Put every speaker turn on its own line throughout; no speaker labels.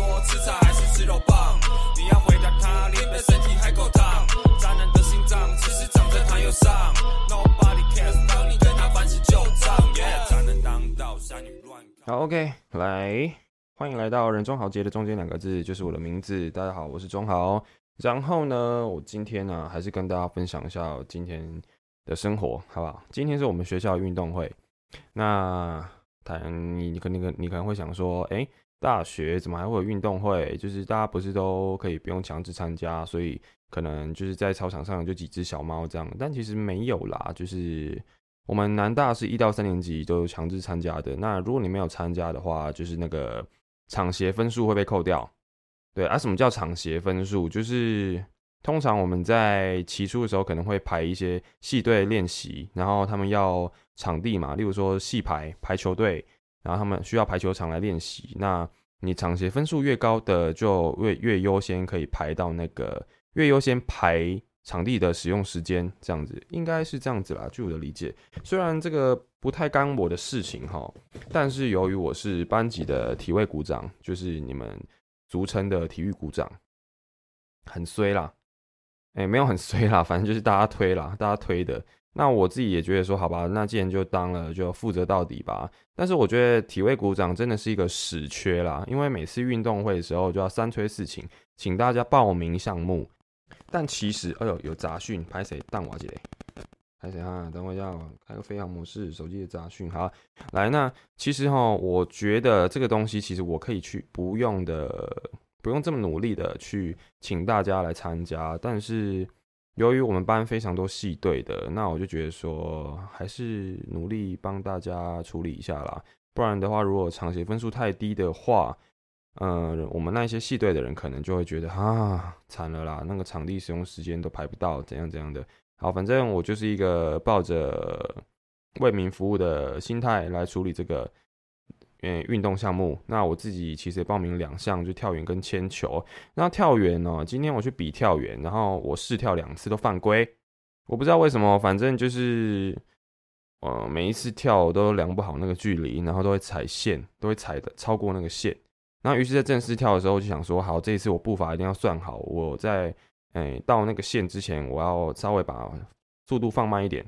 说吃菜还是吃肉棒？你要回答他，你的身体还够烫。渣男的心脏其实长在他右上。Nobody cares，当你跟他翻起旧账。渣男当道，傻女乱。
好，OK，来，欢迎来到人中豪杰的中间两个字就是我的名字。大家好，我是中豪。然后呢，我今天呢，还是跟大家分享一下今天的生活，好不好？今天是我们学校运动会。那谈你，你可能你可能会想说，哎，大学怎么还会有运动会？就是大家不是都可以不用强制参加，所以可能就是在操场上就几只小猫这样。但其实没有啦，就是我们南大是一到三年级都强制参加的。那如果你没有参加的话，就是那个场协分数会被扣掉。对啊，什么叫场协分数？就是通常我们在起初的时候可能会排一些系队练习，然后他们要场地嘛，例如说系排排球队，然后他们需要排球场来练习。那你场协分数越高的，就越越优先可以排到那个越优先排场地的使用时间，这样子应该是这样子啦。据我的理解，虽然这个不太干我的事情哈，但是由于我是班级的体位股长，就是你们。俗称的体育股长，很衰啦，哎，没有很衰啦，反正就是大家推啦，大家推的。那我自己也觉得说，好吧，那既然就当了，就负责到底吧。但是我觉得体位鼓掌真的是一个死缺啦，因为每次运动会的时候就要三催四请，请大家报名项目。但其实，哎呦，有杂讯，拍谁？淡瓦姐？拍谁啊？等我一下，开个飞行模式，手机的杂讯。好，来，那其实哈，我觉得这个东西其实我可以去不用的，不用这么努力的去请大家来参加。但是由于我们班非常多系队的，那我就觉得说，还是努力帮大家处理一下啦。不然的话，如果场协分数太低的话，嗯，我们那些系队的人可能就会觉得啊，惨了啦，那个场地使用时间都排不到，怎样怎样的。好，反正我就是一个抱着为民服务的心态来处理这个嗯运动项目。那我自己其实也报名两项，就跳远跟铅球。那跳远呢，今天我去比跳远，然后我试跳两次都犯规，我不知道为什么，反正就是呃每一次跳都量不好那个距离，然后都会踩线，都会踩的超过那个线。然后于是，在正式跳的时候就想说，好，这一次我步伐一定要算好，我在。哎，到那个线之前，我要稍微把速度放慢一点，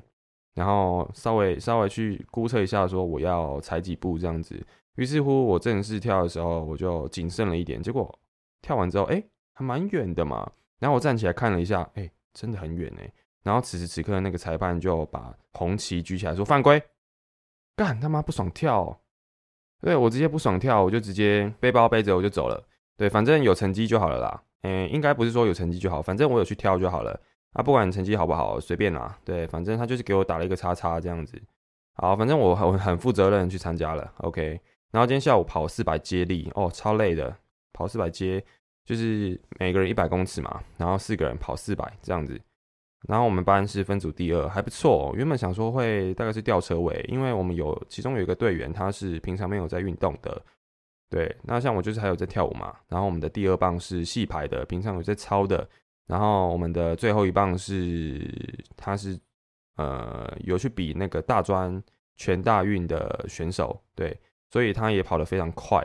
然后稍微稍微去估测一下，说我要踩几步这样子。于是乎，我正式跳的时候，我就谨慎了一点。结果跳完之后，哎，还蛮远的嘛。然后我站起来看了一下，哎，真的很远哎。然后此时此刻，那个裁判就把红旗举起来说犯规，干他妈不爽跳。对我直接不爽跳，我就直接背包背着我就走了。对，反正有成绩就好了啦。嗯，应该不是说有成绩就好，反正我有去跳就好了啊。不管成绩好不好，随便啦。对，反正他就是给我打了一个叉叉这样子。好，反正我很很负责任去参加了。OK，然后今天下午跑四百接力，哦，超累的。跑四百接就是每个人一百公尺嘛，然后四个人跑四百这样子。然后我们班是分组第二，还不错。原本想说会大概是吊车尾，因为我们有其中有一个队员他是平常没有在运动的。对，那像我就是还有在跳舞嘛，然后我们的第二棒是戏排的，平常有在操的，然后我们的最后一棒是他是呃有去比那个大专全大运的选手，对，所以他也跑得非常快，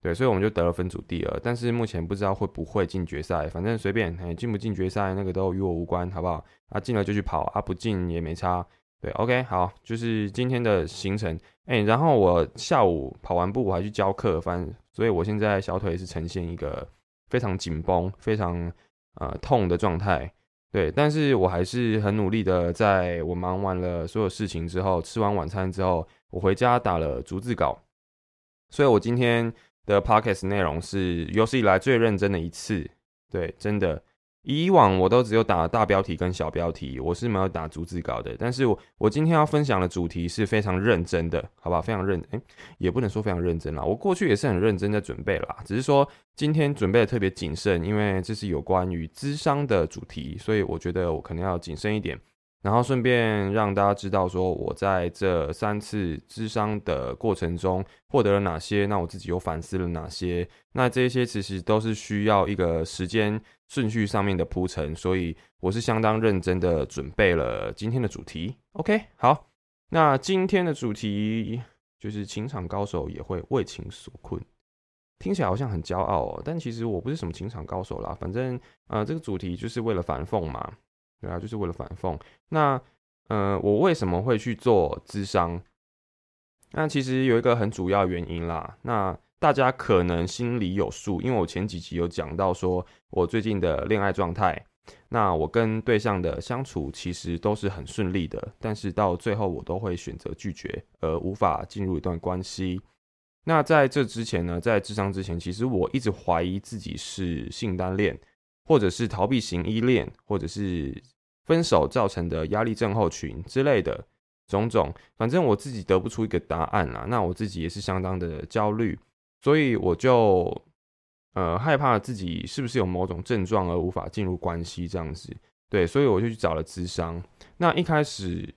对，所以我们就得了分组第二，但是目前不知道会不会进决赛，反正随便，哎，进不进决赛那个都与我无关，好不好？啊，进了就去跑，啊，不进也没差。对，OK，好，就是今天的行程，哎，然后我下午跑完步，我还去教课，反正，所以我现在小腿是呈现一个非常紧绷、非常呃痛的状态，对，但是我还是很努力的，在我忙完了所有事情之后，吃完晚餐之后，我回家打了逐字稿，所以我今天的 Podcast 内容是有史以来最认真的一次，对，真的。以往我都只有打大标题跟小标题，我是没有打逐字稿的。但是我我今天要分享的主题是非常认真的，好不好？非常认，哎，也不能说非常认真啦。我过去也是很认真在准备啦，只是说今天准备的特别谨慎，因为这是有关于智商的主题，所以我觉得我可能要谨慎一点。然后顺便让大家知道，说我在这三次智商的过程中获得了哪些，那我自己又反思了哪些，那这些其实都是需要一个时间顺序上面的铺陈，所以我是相当认真的准备了今天的主题。OK，好，那今天的主题就是情场高手也会为情所困，听起来好像很骄傲哦，但其实我不是什么情场高手啦。反正呃，这个主题就是为了反讽嘛，对啊，就是为了反讽。那呃，我为什么会去做智商？那其实有一个很主要原因啦。那大家可能心里有数，因为我前几集有讲到说我最近的恋爱状态。那我跟对象的相处其实都是很顺利的，但是到最后我都会选择拒绝，而无法进入一段关系。那在这之前呢，在智商之前，其实我一直怀疑自己是性单恋，或者是逃避型依恋，或者是分手造成的压力症候群之类的种种。反正我自己得不出一个答案啦。那我自己也是相当的焦虑，所以我就。呃，害怕自己是不是有某种症状而无法进入关系这样子，对，所以我就去找了咨商。那一开始，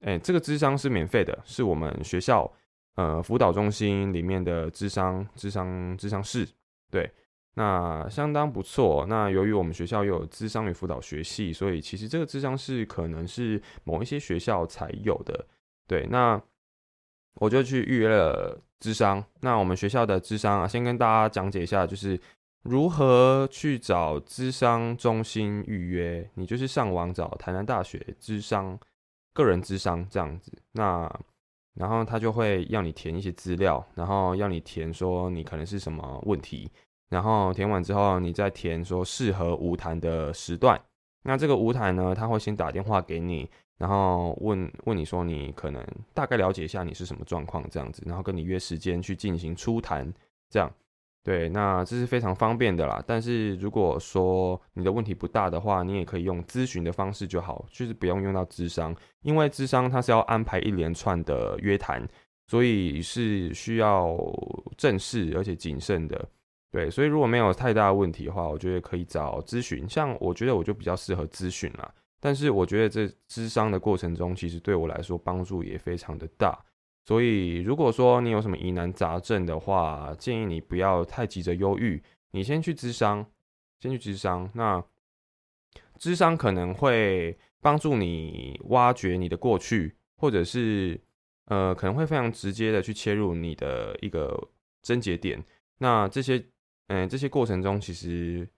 哎，这个智商是免费的，是我们学校呃辅导中心里面的智商、智商、智商室，对，那相当不错。那由于我们学校又有智商与辅导学系，所以其实这个智商是可能是某一些学校才有的，对，那。我就去预约了智商。那我们学校的智商啊，先跟大家讲解一下，就是如何去找智商中心预约。你就是上网找台南大学智商个人智商这样子。那然后他就会要你填一些资料，然后要你填说你可能是什么问题，然后填完之后，你再填说适合无谈的时段。那这个无谈呢，他会先打电话给你。然后问问你说你可能大概了解一下你是什么状况这样子，然后跟你约时间去进行初谈，这样对，那这是非常方便的啦。但是如果说你的问题不大的话，你也可以用咨询的方式就好，就是不用用到智商，因为智商它是要安排一连串的约谈，所以是需要正式而且谨慎的。对，所以如果没有太大的问题的话，我觉得可以找咨询。像我觉得我就比较适合咨询啦。但是我觉得这咨商的过程中，其实对我来说帮助也非常的大。所以如果说你有什么疑难杂症的话，建议你不要太急着忧郁，你先去咨商，先去咨商。那咨商可能会帮助你挖掘你的过去，或者是呃可能会非常直接的去切入你的一个症结点。那这些嗯这些过程中，其实。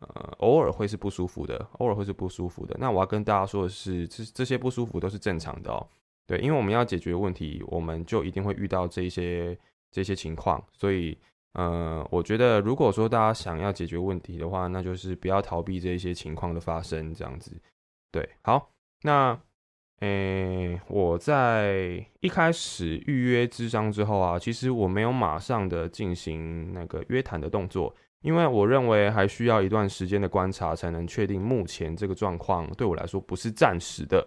呃，偶尔会是不舒服的，偶尔会是不舒服的。那我要跟大家说的是，这这些不舒服都是正常的哦。对，因为我们要解决问题，我们就一定会遇到这些这些情况。所以，呃，我觉得如果说大家想要解决问题的话，那就是不要逃避这一些情况的发生，这样子。对，好，那，诶，我在一开始预约智商之后啊，其实我没有马上的进行那个约谈的动作。因为我认为还需要一段时间的观察，才能确定目前这个状况对我来说不是暂时的。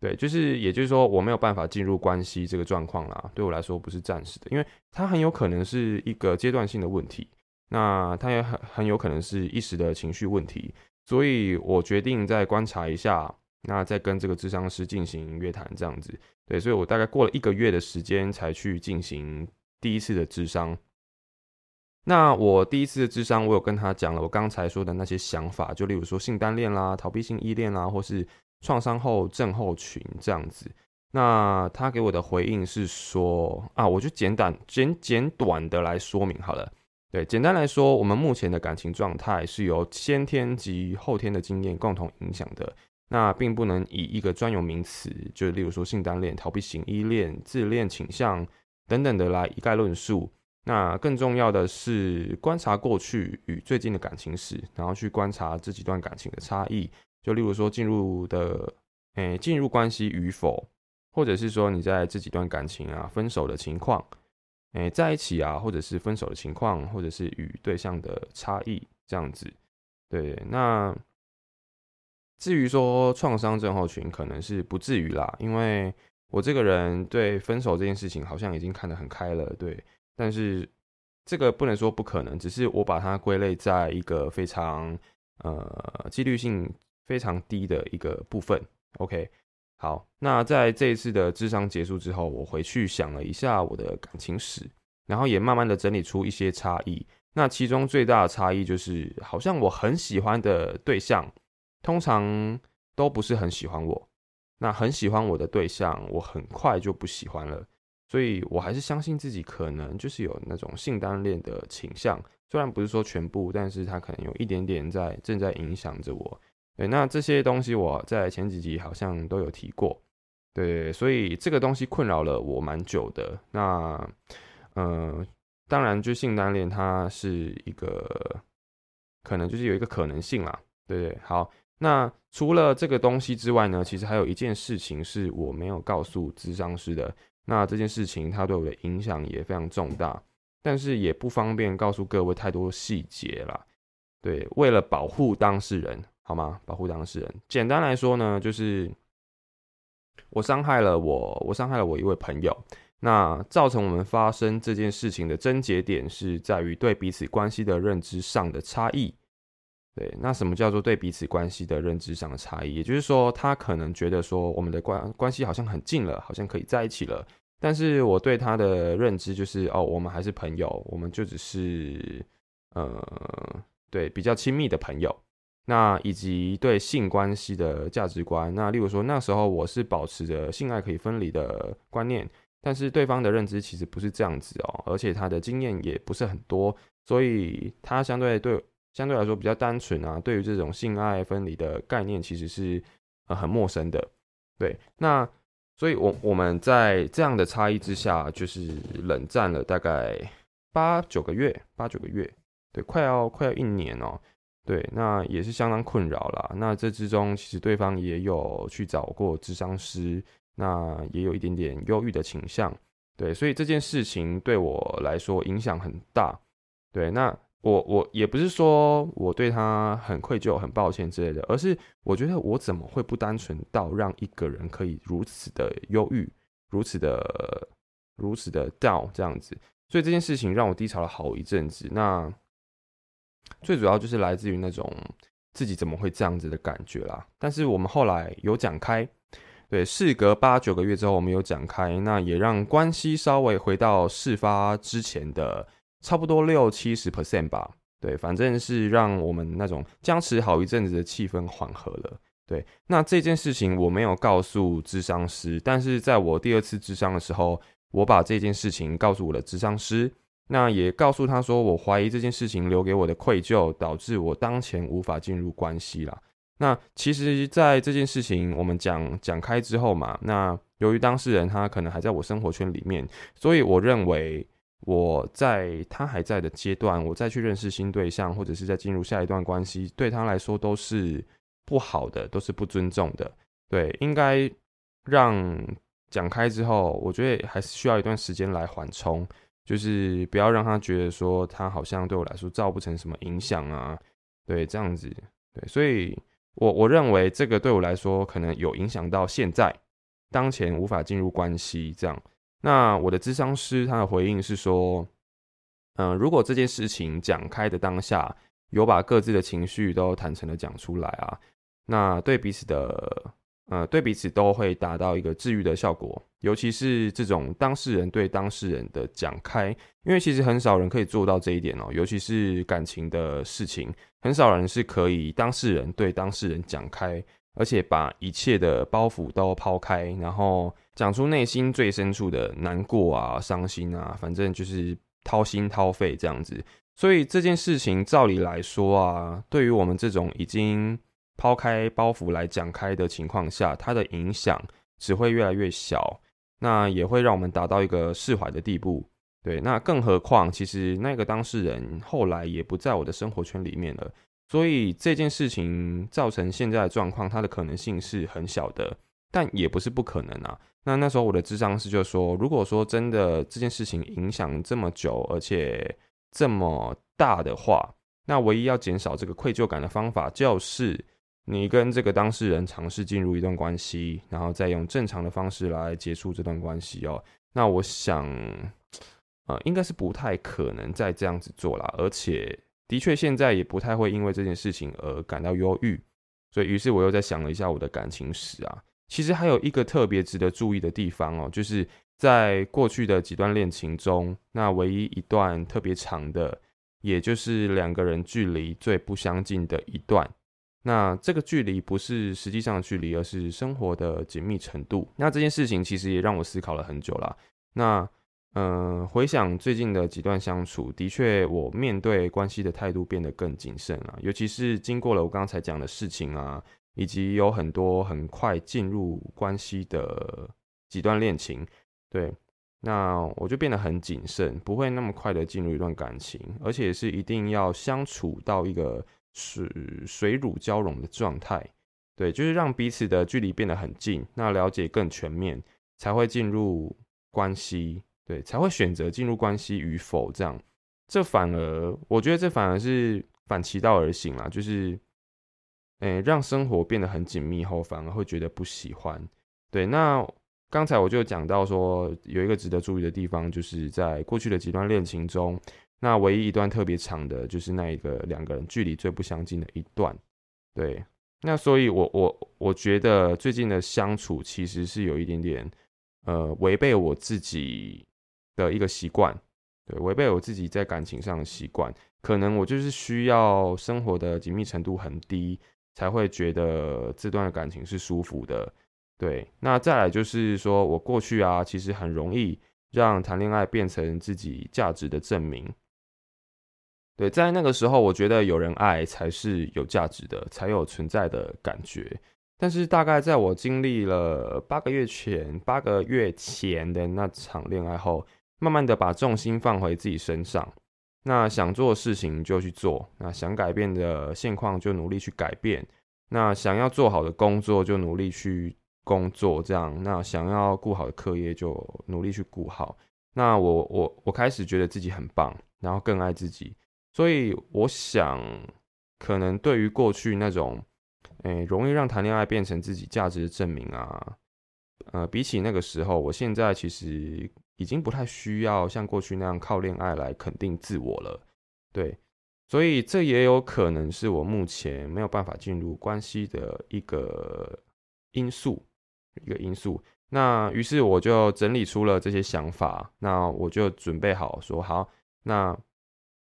对，就是也就是说我没有办法进入关系这个状况啦，对我来说不是暂时的，因为它很有可能是一个阶段性的问题，那它也很很有可能是一时的情绪问题，所以我决定再观察一下，那再跟这个智商师进行约谈这样子。对，所以我大概过了一个月的时间才去进行第一次的智商。那我第一次的智商，我有跟他讲了我刚才说的那些想法，就例如说性单恋啦、逃避性依恋啦，或是创伤后症候群这样子。那他给我的回应是说啊，我就简短简简短的来说明好了。对，简单来说，我们目前的感情状态是由先天及后天的经验共同影响的，那并不能以一个专有名词，就例如说性单恋、逃避型依恋、自恋倾向等等的来一概论述。那更重要的是观察过去与最近的感情史，然后去观察这几段感情的差异。就例如说进入的，诶，进入关系与否，或者是说你在这几段感情啊分手的情况，诶，在一起啊，或者是分手的情况，或者是与对象的差异这样子。对，那至于说创伤症候群，可能是不至于啦，因为我这个人对分手这件事情好像已经看得很开了，对。但是这个不能说不可能，只是我把它归类在一个非常呃几率性非常低的一个部分。OK，好，那在这一次的智商结束之后，我回去想了一下我的感情史，然后也慢慢的整理出一些差异。那其中最大的差异就是，好像我很喜欢的对象，通常都不是很喜欢我。那很喜欢我的对象，我很快就不喜欢了。所以我还是相信自己可能就是有那种性单恋的倾向，虽然不是说全部，但是它可能有一点点在正在影响着我。对，那这些东西我在前几集好像都有提过。对，所以这个东西困扰了我蛮久的。那，呃，当然，就性单恋它是一个可能就是有一个可能性啦。对对，好。那除了这个东西之外呢，其实还有一件事情是我没有告诉智商师的。那这件事情它对我的影响也非常重大，但是也不方便告诉各位太多细节啦。对，为了保护当事人，好吗？保护当事人，简单来说呢，就是我伤害了我，我伤害了我一位朋友。那造成我们发生这件事情的症结点是在于对彼此关系的认知上的差异。对，那什么叫做对彼此关系的认知上的差异？也就是说，他可能觉得说我们的关关系好像很近了，好像可以在一起了。但是我对他的认知就是哦，我们还是朋友，我们就只是呃，对比较亲密的朋友。那以及对性关系的价值观，那例如说那时候我是保持着性爱可以分离的观念，但是对方的认知其实不是这样子哦，而且他的经验也不是很多，所以他相对对。相对来说比较单纯啊，对于这种性爱分离的概念，其实是呃很陌生的。对，那所以，我我们在这样的差异之下，就是冷战了大概八九个月，八九个月，对，快要快要一年哦。对，那也是相当困扰啦。那这之中，其实对方也有去找过智商师，那也有一点点忧郁的倾向。对，所以这件事情对我来说影响很大。对，那。我我也不是说我对他很愧疚、很抱歉之类的，而是我觉得我怎么会不单纯到让一个人可以如此的忧郁、如此的、如此的 down 这样子？所以这件事情让我低潮了好一阵子。那最主要就是来自于那种自己怎么会这样子的感觉啦。但是我们后来有讲开，对，事隔八九个月之后，我们有讲开，那也让关系稍微回到事发之前的。差不多六七十 percent 吧，对，反正是让我们那种僵持好一阵子的气氛缓和了。对，那这件事情我没有告诉智商师，但是在我第二次智商的时候，我把这件事情告诉我的智商师，那也告诉他说，我怀疑这件事情留给我的愧疚，导致我当前无法进入关系啦。那其实，在这件事情我们讲讲开之后嘛，那由于当事人他可能还在我生活圈里面，所以我认为。我在他还在的阶段，我再去认识新对象，或者是在进入下一段关系，对他来说都是不好的，都是不尊重的。对，应该让讲开之后，我觉得还是需要一段时间来缓冲，就是不要让他觉得说他好像对我来说造不成什么影响啊。对，这样子，对，所以我我认为这个对我来说可能有影响到现在当前无法进入关系这样。那我的咨商师他的回应是说，嗯，如果这件事情讲开的当下，有把各自的情绪都坦诚的讲出来啊，那对彼此的，呃，对彼此都会达到一个治愈的效果。尤其是这种当事人对当事人的讲开，因为其实很少人可以做到这一点哦，尤其是感情的事情，很少人是可以当事人对当事人讲开。而且把一切的包袱都抛开，然后讲出内心最深处的难过啊、伤心啊，反正就是掏心掏肺这样子。所以这件事情照理来说啊，对于我们这种已经抛开包袱来讲开的情况下，它的影响只会越来越小，那也会让我们达到一个释怀的地步。对，那更何况其实那个当事人后来也不在我的生活圈里面了。所以这件事情造成现在的状况，它的可能性是很小的，但也不是不可能啊。那那时候我的智商是就说，如果说真的这件事情影响这么久，而且这么大的话，那唯一要减少这个愧疚感的方法，就是你跟这个当事人尝试进入一段关系，然后再用正常的方式来结束这段关系哦。那我想，呃，应该是不太可能再这样子做了，而且。的确，现在也不太会因为这件事情而感到忧郁，所以于是我又在想了一下我的感情史啊。其实还有一个特别值得注意的地方哦，就是在过去的几段恋情中，那唯一一段特别长的，也就是两个人距离最不相近的一段。那这个距离不是实际上的距离，而是生活的紧密程度。那这件事情其实也让我思考了很久了。那嗯，回想最近的几段相处，的确我面对关系的态度变得更谨慎了，尤其是经过了我刚才讲的事情啊，以及有很多很快进入关系的几段恋情，对。那我就变得很谨慎，不会那么快的进入一段感情，而且是一定要相处到一个水水乳交融的状态，对，就是让彼此的距离变得很近，那了解更全面，才会进入关系，对，才会选择进入关系与否这样。这反而我觉得这反而是反其道而行啦，就是，诶，让生活变得很紧密后，反而会觉得不喜欢，对，那。刚才我就讲到说，有一个值得注意的地方，就是在过去的几段恋情中，那唯一一段特别长的，就是那一个两个人距离最不相近的一段。对，那所以，我我我觉得最近的相处其实是有一点点，呃，违背我自己的一个习惯，对，违背我自己在感情上的习惯。可能我就是需要生活的紧密程度很低，才会觉得这段感情是舒服的。对，那再来就是说，我过去啊，其实很容易让谈恋爱变成自己价值的证明。对，在那个时候，我觉得有人爱才是有价值的，才有存在的感觉。但是，大概在我经历了八个月前、八个月前的那场恋爱后，慢慢的把重心放回自己身上。那想做的事情就去做，那想改变的现况就努力去改变，那想要做好的工作就努力去。工作这样，那想要顾好的课业就努力去顾好。那我我我开始觉得自己很棒，然后更爱自己。所以我想，可能对于过去那种，诶，容易让谈恋爱变成自己价值的证明啊，呃，比起那个时候，我现在其实已经不太需要像过去那样靠恋爱来肯定自我了。对，所以这也有可能是我目前没有办法进入关系的一个因素。一个因素，那于是我就整理出了这些想法，那我就准备好说好，那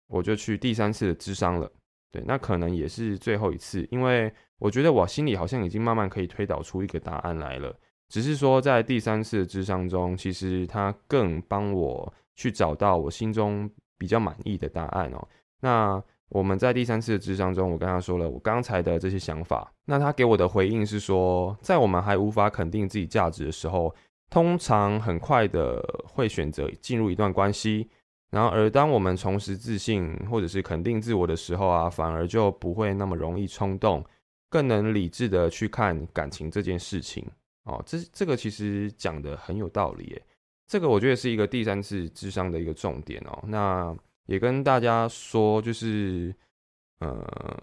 我就去第三次的智商了。对，那可能也是最后一次，因为我觉得我心里好像已经慢慢可以推导出一个答案来了，只是说在第三次的智商中，其实他更帮我去找到我心中比较满意的答案哦。那。我们在第三次的智商中，我跟他说了我刚才的这些想法。那他给我的回应是说，在我们还无法肯定自己价值的时候，通常很快的会选择进入一段关系。然后，而当我们重拾自信或者是肯定自我的时候啊，反而就不会那么容易冲动，更能理智的去看感情这件事情。哦，这这个其实讲的很有道理，诶，这个我觉得是一个第三次智商的一个重点哦。那。也跟大家说，就是，呃，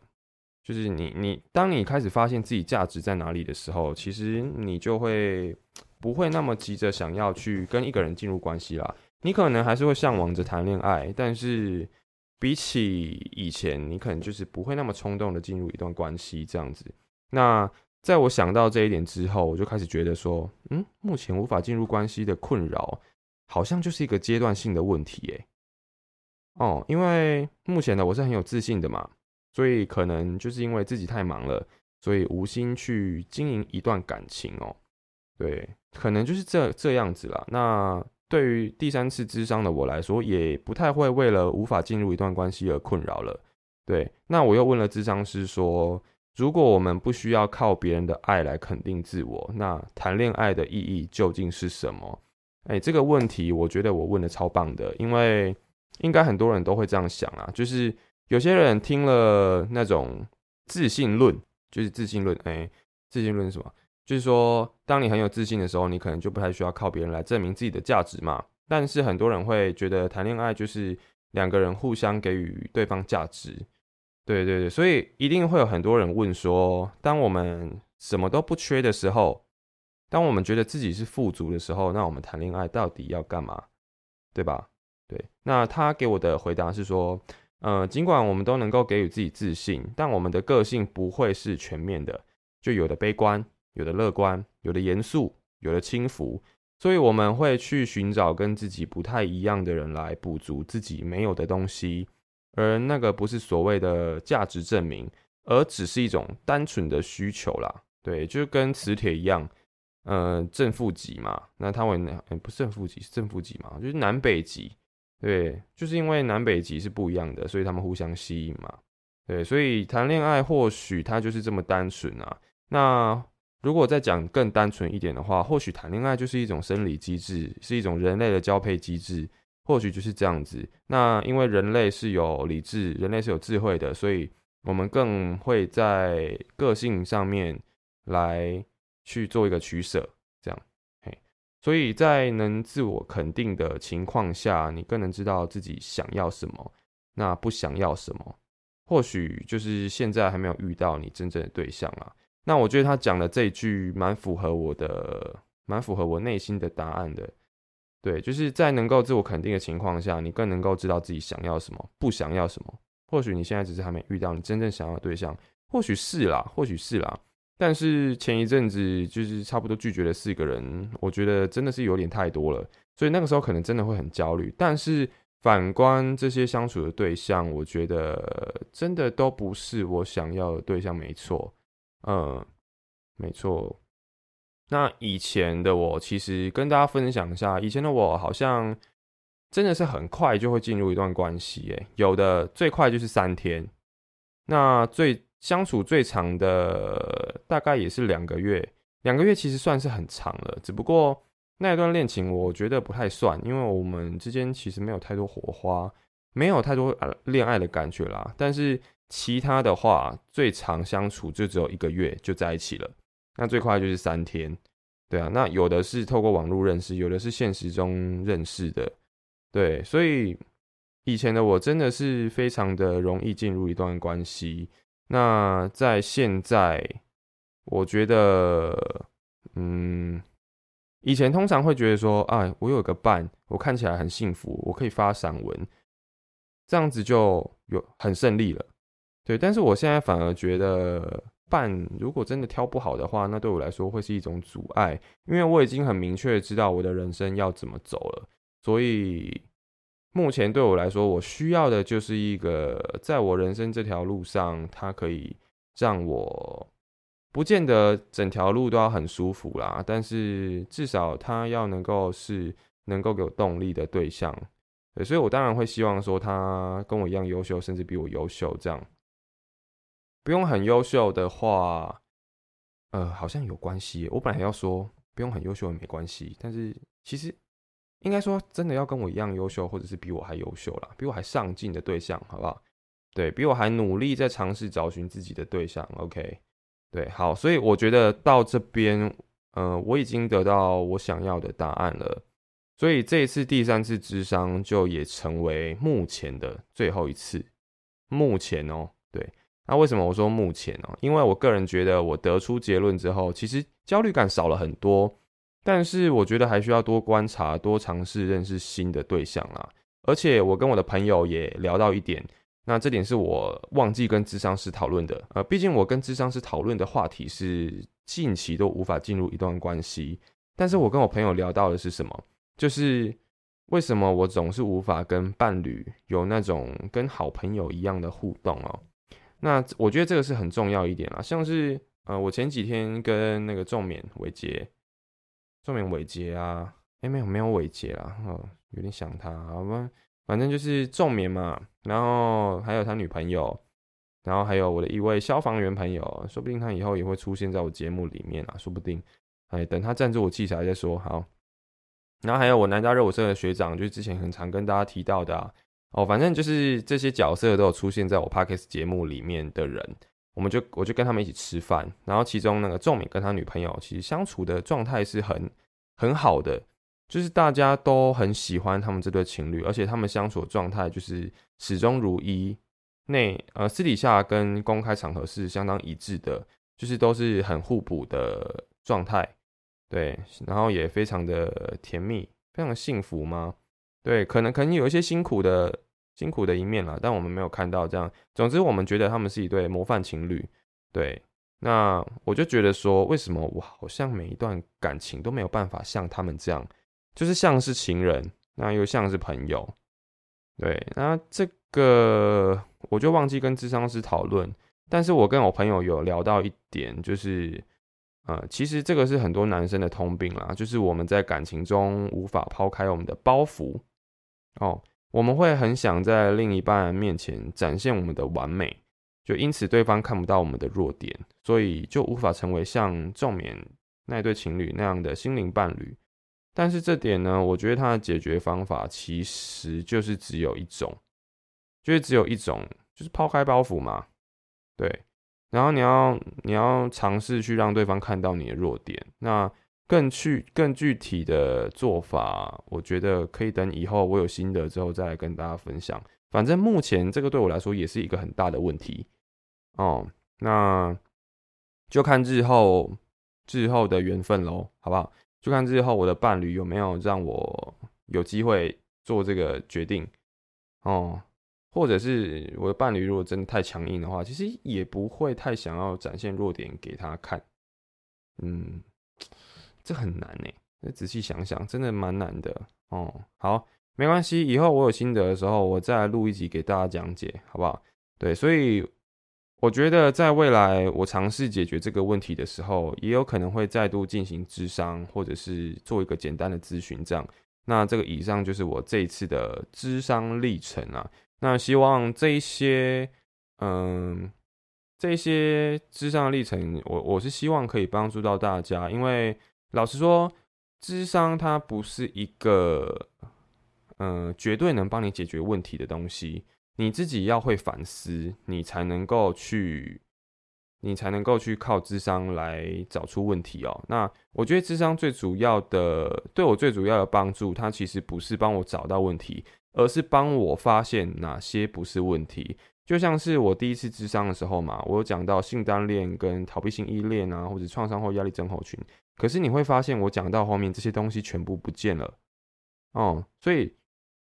就是你你，当你开始发现自己价值在哪里的时候，其实你就会不会那么急着想要去跟一个人进入关系啦。你可能还是会向往着谈恋爱，但是比起以前，你可能就是不会那么冲动的进入一段关系这样子。那在我想到这一点之后，我就开始觉得说，嗯，目前无法进入关系的困扰，好像就是一个阶段性的问题，诶。哦，因为目前呢，我是很有自信的嘛，所以可能就是因为自己太忙了，所以无心去经营一段感情哦。对，可能就是这这样子啦。那对于第三次智商的我来说，也不太会为了无法进入一段关系而困扰了。对，那我又问了智商师说，如果我们不需要靠别人的爱来肯定自我，那谈恋爱的意义究竟是什么？哎，这个问题我觉得我问的超棒的，因为。应该很多人都会这样想啊，就是有些人听了那种自信论，就是自信论，哎，自信论是什么？就是说，当你很有自信的时候，你可能就不太需要靠别人来证明自己的价值嘛。但是很多人会觉得谈恋爱就是两个人互相给予对方价值，对对对，所以一定会有很多人问说，当我们什么都不缺的时候，当我们觉得自己是富足的时候，那我们谈恋爱到底要干嘛？对吧？对，那他给我的回答是说，呃，尽管我们都能够给予自己自信，但我们的个性不会是全面的，就有的悲观，有的乐观，有的严肃，有的轻浮，所以我们会去寻找跟自己不太一样的人来补足自己没有的东西，而那个不是所谓的价值证明，而只是一种单纯的需求啦。对，就跟磁铁一样，呃正负极嘛，那它为、不是正负极是正负极嘛，就是南北极，对，就是因为南北极是不一样的，所以他们互相吸引嘛，对，所以谈恋爱或许它就是这么单纯啊。那如果再讲更单纯一点的话，或许谈恋爱就是一种生理机制，是一种人类的交配机制，或许就是这样子。那因为人类是有理智，人类是有智慧的，所以我们更会在个性上面来去做一个取舍，这样。嘿，所以在能自我肯定的情况下，你更能知道自己想要什么，那不想要什么。或许就是现在还没有遇到你真正的对象啊。那我觉得他讲的这句蛮符合我的，蛮符合我内心的答案的。对，就是在能够自我肯定的情况下，你更能够知道自己想要什么，不想要什么。或许你现在只是还没遇到你真正想要的对象，或许是啦，或许是啦。但是前一阵子就是差不多拒绝了四个人，我觉得真的是有点太多了，所以那个时候可能真的会很焦虑。但是反观这些相处的对象，我觉得真的都不是我想要的对象，没错。嗯，没错。那以前的我，其实跟大家分享一下，以前的我好像真的是很快就会进入一段关系，诶，有的最快就是三天，那最相处最长的大概也是两个月，两个月其实算是很长了。只不过那一段恋情，我觉得不太算，因为我们之间其实没有太多火花，没有太多恋爱的感觉啦。但是其他的话，最长相处就只有一个月就在一起了。那最快就是三天，对啊。那有的是透过网络认识，有的是现实中认识的，对。所以以前的我真的是非常的容易进入一段关系。那在现在，我觉得，嗯，以前通常会觉得说，啊，我有个伴，我看起来很幸福，我可以发散文，这样子就有很胜利了。对，但是我现在反而觉得伴如果真的挑不好的话，那对我来说会是一种阻碍，因为我已经很明确知道我的人生要怎么走了，所以目前对我来说，我需要的就是一个在我人生这条路上，它可以让我不见得整条路都要很舒服啦，但是至少他要能够是能够给我动力的对象，对，所以我当然会希望说他跟我一样优秀，甚至比我优秀这样。不用很优秀的话，呃，好像有关系。我本来要说不用很优秀也没关系，但是其实应该说真的要跟我一样优秀，或者是比我还优秀啦，比我还上进的对象，好不好？对比我还努力在尝试找寻自己的对象。OK，对，好，所以我觉得到这边，呃，我已经得到我想要的答案了。所以这一次第三次智商就也成为目前的最后一次。目前哦，对。那为什么我说目前呢？因为我个人觉得，我得出结论之后，其实焦虑感少了很多。但是我觉得还需要多观察、多尝试认识新的对象啦。而且我跟我的朋友也聊到一点，那这点是我忘记跟智商师讨论的。呃，毕竟我跟智商师讨论的话题是近期都无法进入一段关系。但是我跟我朋友聊到的是什么？就是为什么我总是无法跟伴侣有那种跟好朋友一样的互动哦。那我觉得这个是很重要一点啦，像是呃，我前几天跟那个仲勉伟杰，仲勉伟杰啊，哎没有没有伟杰啦，哦有点想他，好吧，反正就是仲勉嘛，然后还有他女朋友，然后还有我的一位消防员朋友，说不定他以后也会出现在我节目里面啊，说不定，哎等他赞助我器材再说好，然后还有我南大热舞社的学长，就是之前很常跟大家提到的。哦，反正就是这些角色都有出现在我 podcast 节目里面的人，我们就我就跟他们一起吃饭，然后其中那个仲敏跟他女朋友其实相处的状态是很很好的，就是大家都很喜欢他们这对情侣，而且他们相处的状态就是始终如一，内呃私底下跟公开场合是相当一致的，就是都是很互补的状态，对，然后也非常的甜蜜，非常幸福吗？对，可能可能有一些辛苦的辛苦的一面啦，但我们没有看到这样。总之，我们觉得他们是一对模范情侣。对，那我就觉得说，为什么我好像每一段感情都没有办法像他们这样，就是像是情人，那又像是朋友。对，那这个我就忘记跟智商师讨论，但是我跟我朋友有聊到一点，就是，呃，其实这个是很多男生的通病啦，就是我们在感情中无法抛开我们的包袱哦，我们会很想在另一半面前展现我们的完美，就因此对方看不到我们的弱点，所以就无法成为像仲勉那对情侣那样的心灵伴侣。但是这点呢，我觉得它的解决方法其实就是只有一种，就是只有一种，就是抛开包袱嘛，对。然后你要你要尝试去让对方看到你的弱点，那更去更具体的做法，我觉得可以等以后我有心得之后再来跟大家分享。反正目前这个对我来说也是一个很大的问题哦，那就看日后日后的缘分喽，好不好？就看日后我的伴侣有没有让我有机会做这个决定哦。或者是我的伴侣如果真的太强硬的话，其实也不会太想要展现弱点给他看。嗯，这很难呢。仔细想想，真的蛮难的哦。好，没关系，以后我有心得的时候，我再录一集给大家讲解，好不好？对，所以我觉得在未来我尝试解决这个问题的时候，也有可能会再度进行智商，或者是做一个简单的咨询，这样。那这个以上就是我这一次的智商历程啊。那希望这一些，嗯，这些智商历程，我我是希望可以帮助到大家，因为老实说，智商它不是一个，嗯，绝对能帮你解决问题的东西，你自己要会反思，你才能够去，你才能够去靠智商来找出问题哦。那我觉得智商最主要的，对我最主要的帮助，它其实不是帮我找到问题。而是帮我发现哪些不是问题，就像是我第一次智商的时候嘛，我有讲到性单恋跟逃避性依恋啊，或者创伤后压力症候群。可是你会发现，我讲到后面这些东西全部不见了，哦，所以，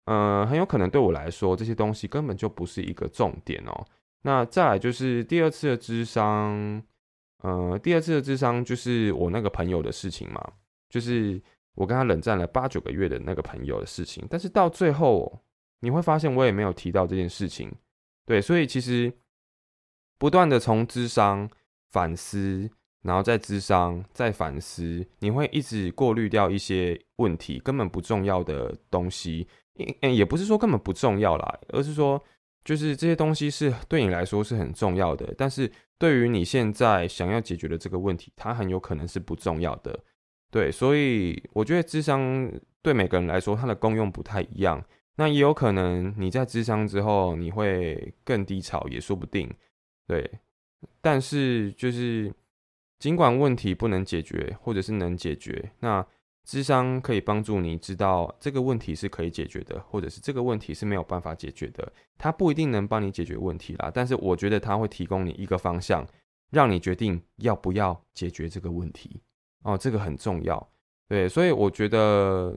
呃，很有可能对我来说，这些东西根本就不是一个重点哦。那再来就是第二次的智商，呃，第二次的智商就是我那个朋友的事情嘛，就是。我跟他冷战了八九个月的那个朋友的事情，但是到最后你会发现我也没有提到这件事情，对，所以其实不断的从智商反思，然后再智商再反思，你会一直过滤掉一些问题根本不重要的东西，也也不是说根本不重要啦，而是说就是这些东西是对你来说是很重要的，但是对于你现在想要解决的这个问题，它很有可能是不重要的。对，所以我觉得智商对每个人来说，它的功用不太一样。那也有可能你在智商之后，你会更低潮，也说不定。对，但是就是尽管问题不能解决，或者是能解决，那智商可以帮助你知道这个问题是可以解决的，或者是这个问题是没有办法解决的。它不一定能帮你解决问题啦，但是我觉得它会提供你一个方向，让你决定要不要解决这个问题。哦，这个很重要，对，所以我觉得，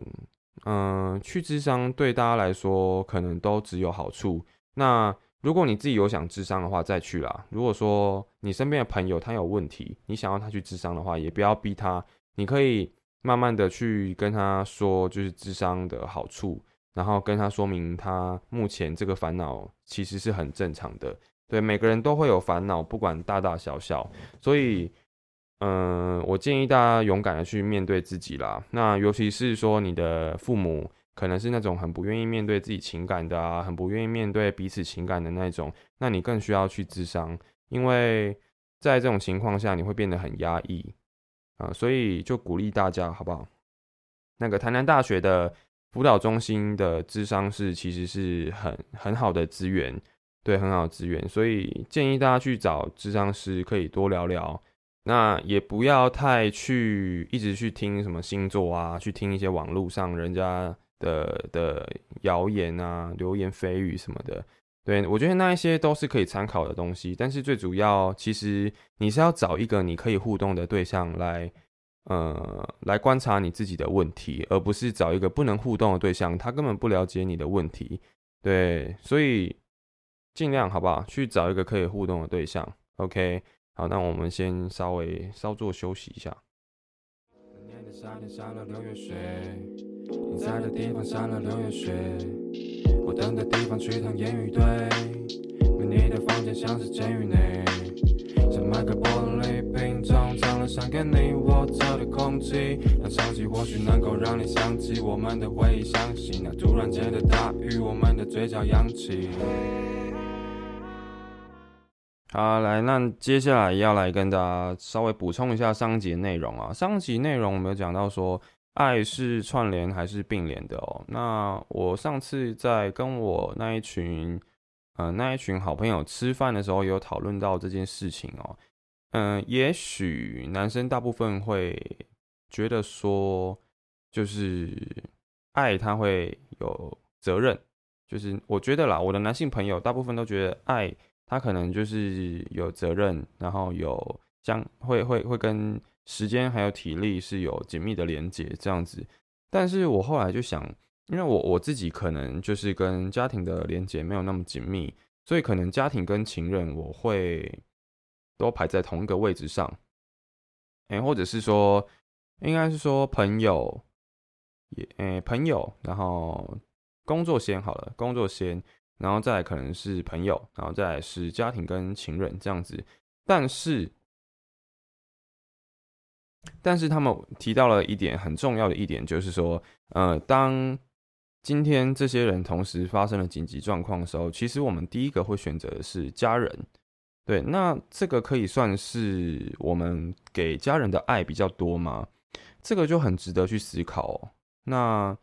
嗯，去智商对大家来说可能都只有好处。那如果你自己有想智商的话，再去啦。如果说你身边的朋友他有问题，你想要他去智商的话，也不要逼他，你可以慢慢的去跟他说，就是智商的好处，然后跟他说明他目前这个烦恼其实是很正常的。对，每个人都会有烦恼，不管大大小小，所以。嗯，我建议大家勇敢的去面对自己啦。那尤其是说你的父母可能是那种很不愿意面对自己情感的啊，很不愿意面对彼此情感的那种，那你更需要去智商，因为在这种情况下你会变得很压抑啊。所以就鼓励大家好不好？那个台南大学的辅导中心的智商是其实是很很好的资源，对，很好的资源，所以建议大家去找智商师，可以多聊聊。那也不要太去一直去听什么星座啊，去听一些网络上人家的的谣言啊、流言蜚语什么的。对我觉得那一些都是可以参考的东西，但是最主要，其实你是要找一个你可以互动的对象来，呃，来观察你自己的问题，而不是找一个不能互动的对象，他根本不了解你的问题。对，所以尽量好不好？去找一个可以互动的对象。OK。好，那我们先稍微稍作休息一下。夏天下了六月雪，你在的地方下了六月雪，我等的地方去趟烟雨堆，你的房间像是监狱内，想买个玻璃瓶装藏了想给你握着的空。
气，那潮起或许能够让你想起我们的回忆，相信那突然间的大雨，我们的嘴角扬起。
好，来，那接下来要来跟大家稍微补充一下上集内容啊。上集内容我们有讲到说，爱是串联还是并联的哦。那我上次在跟我那一群，呃，那一群好朋友吃饭的时候，有讨论到这件事情哦。嗯，也许男生大部分会觉得说，就是爱他会有责任，就是我觉得啦，我的男性朋友大部分都觉得爱。他可能就是有责任，然后有相会会会跟时间还有体力是有紧密的连接这样子。但是我后来就想，因为我我自己可能就是跟家庭的连接没有那么紧密，所以可能家庭跟情人我会都排在同一个位置上。哎，或者是说，应该是说朋友也哎朋友，然后工作先好了，工作先。然后再可能是朋友，然后再是家庭跟情人这样子，但是，但是他们提到了一点很重要的一点，就是说，呃，当今天这些人同时发生了紧急状况的时候，其实我们第一个会选择的是家人，对，那这个可以算是我们给家人的爱比较多吗？这个就很值得去思考。那。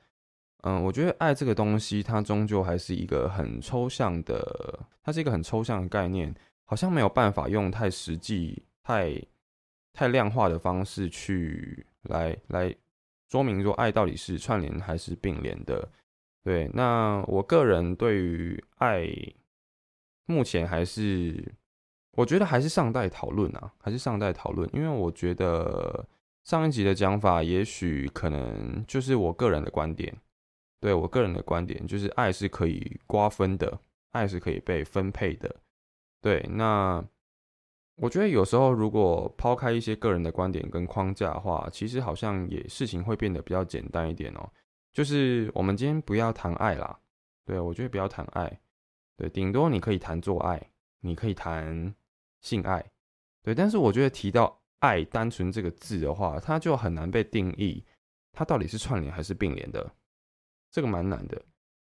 嗯，我觉得爱这个东西，它终究还是一个很抽象的，它是一个很抽象的概念，好像没有办法用太实际、太太量化的方式去来来说明说爱到底是串联还是并联的。对，那我个人对于爱，目前还是我觉得还是尚待讨论啊，还是尚待讨论，因为我觉得上一集的讲法，也许可能就是我个人的观点。对我个人的观点，就是爱是可以瓜分的，爱是可以被分配的。对，那我觉得有时候如果抛开一些个人的观点跟框架的话，其实好像也事情会变得比较简单一点哦。就是我们今天不要谈爱啦，对我觉得不要谈爱，对，顶多你可以谈做爱，你可以谈性爱，对，但是我觉得提到爱单纯这个字的话，它就很难被定义，它到底是串联还是并联的。这个蛮难的，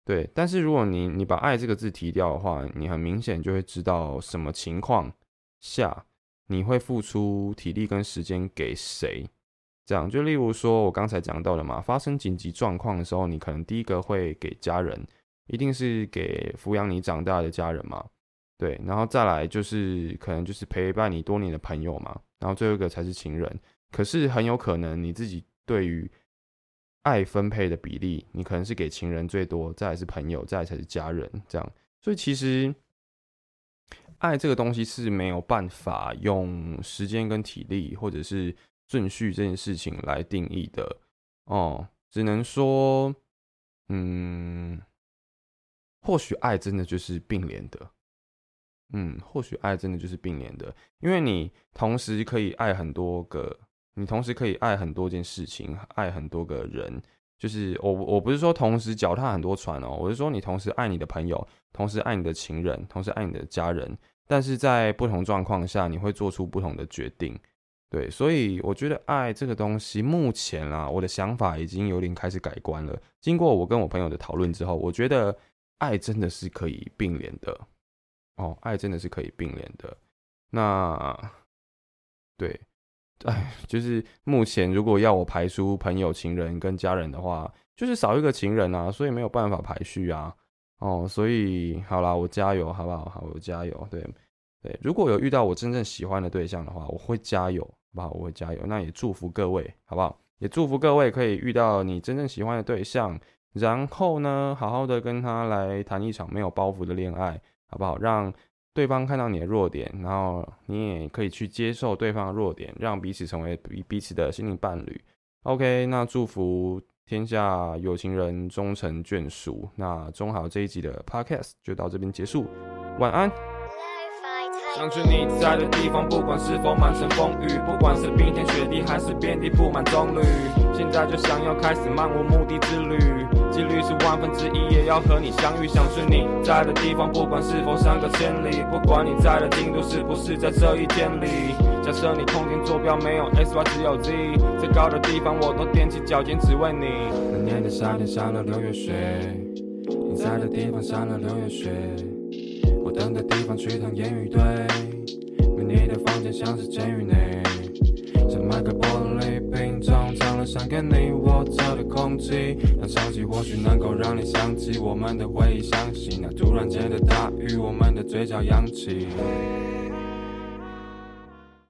对。但是如果你你把“爱”这个字提掉的话，你很明显就会知道什么情况下你会付出体力跟时间给谁。这样就例如说，我刚才讲到的嘛，发生紧急状况的时候，你可能第一个会给家人，一定是给抚养你长大的家人嘛，对。然后再来就是可能就是陪伴你多年的朋友嘛，然后最后一个才是情人。可是很有可能你自己对于爱分配的比例，你可能是给情人最多，再来是朋友，再来才是家人，这样。所以其实爱这个东西是没有办法用时间跟体力，或者是顺序这件事情来定义的哦。只能说，嗯，或许爱真的就是并联的，嗯，或许爱真的就是并联的，因为你同时可以爱很多个。你同时可以爱很多件事情，爱很多个人，就是我我不是说同时脚踏很多船哦，我是说你同时爱你的朋友，同时爱你的情人，同时爱你的家人，但是在不同状况下你会做出不同的决定，对，所以我觉得爱这个东西，目前啊，我的想法已经有点开始改观了。经过我跟我朋友的讨论之后，我觉得爱真的是可以并联的，哦，爱真的是可以并联的，那对。哎，就是目前如果要我排出朋友、情人跟家人的话，就是少一个情人啊，所以没有办法排序啊。哦，所以好啦，我加油，好不好？好，我加油。对对，如果有遇到我真正喜欢的对象的话，我会加油，好不好？我会加油。那也祝福各位，好不好？也祝福各位可以遇到你真正喜欢的对象，然后呢，好好的跟他来谈一场没有包袱的恋爱，好不好？让。对方看到你的弱点，然后你也可以去接受对方的弱点，让彼此成为彼彼此的心灵伴侣。OK，那祝福天下有情人终成眷属。那中好这一集的 Podcast 就到这边结束，晚安。
想去你在的地方，不管是否满城风雨，不管是冰天雪地还是遍地布满棕榈，现在就想要开始漫无目的之旅，几率是万分之一，也要和你相遇。想去你在的地方，不管是否相隔千里，不管你在的京都是不是在这一天里。
假设你空间坐标没有 S Y 只有 Z，最高的地方我都踮起脚尖只为你。那年的夏天下了六月雪，你在的地方下了六月雪，等的地方去趟烟雨堆，没你的房间像是监狱内，像麦克玻璃瓶装藏了想给你握着的空气，那香气或许能够让你想起我们的回忆，想起那突然间的大雨，我们的嘴角扬起。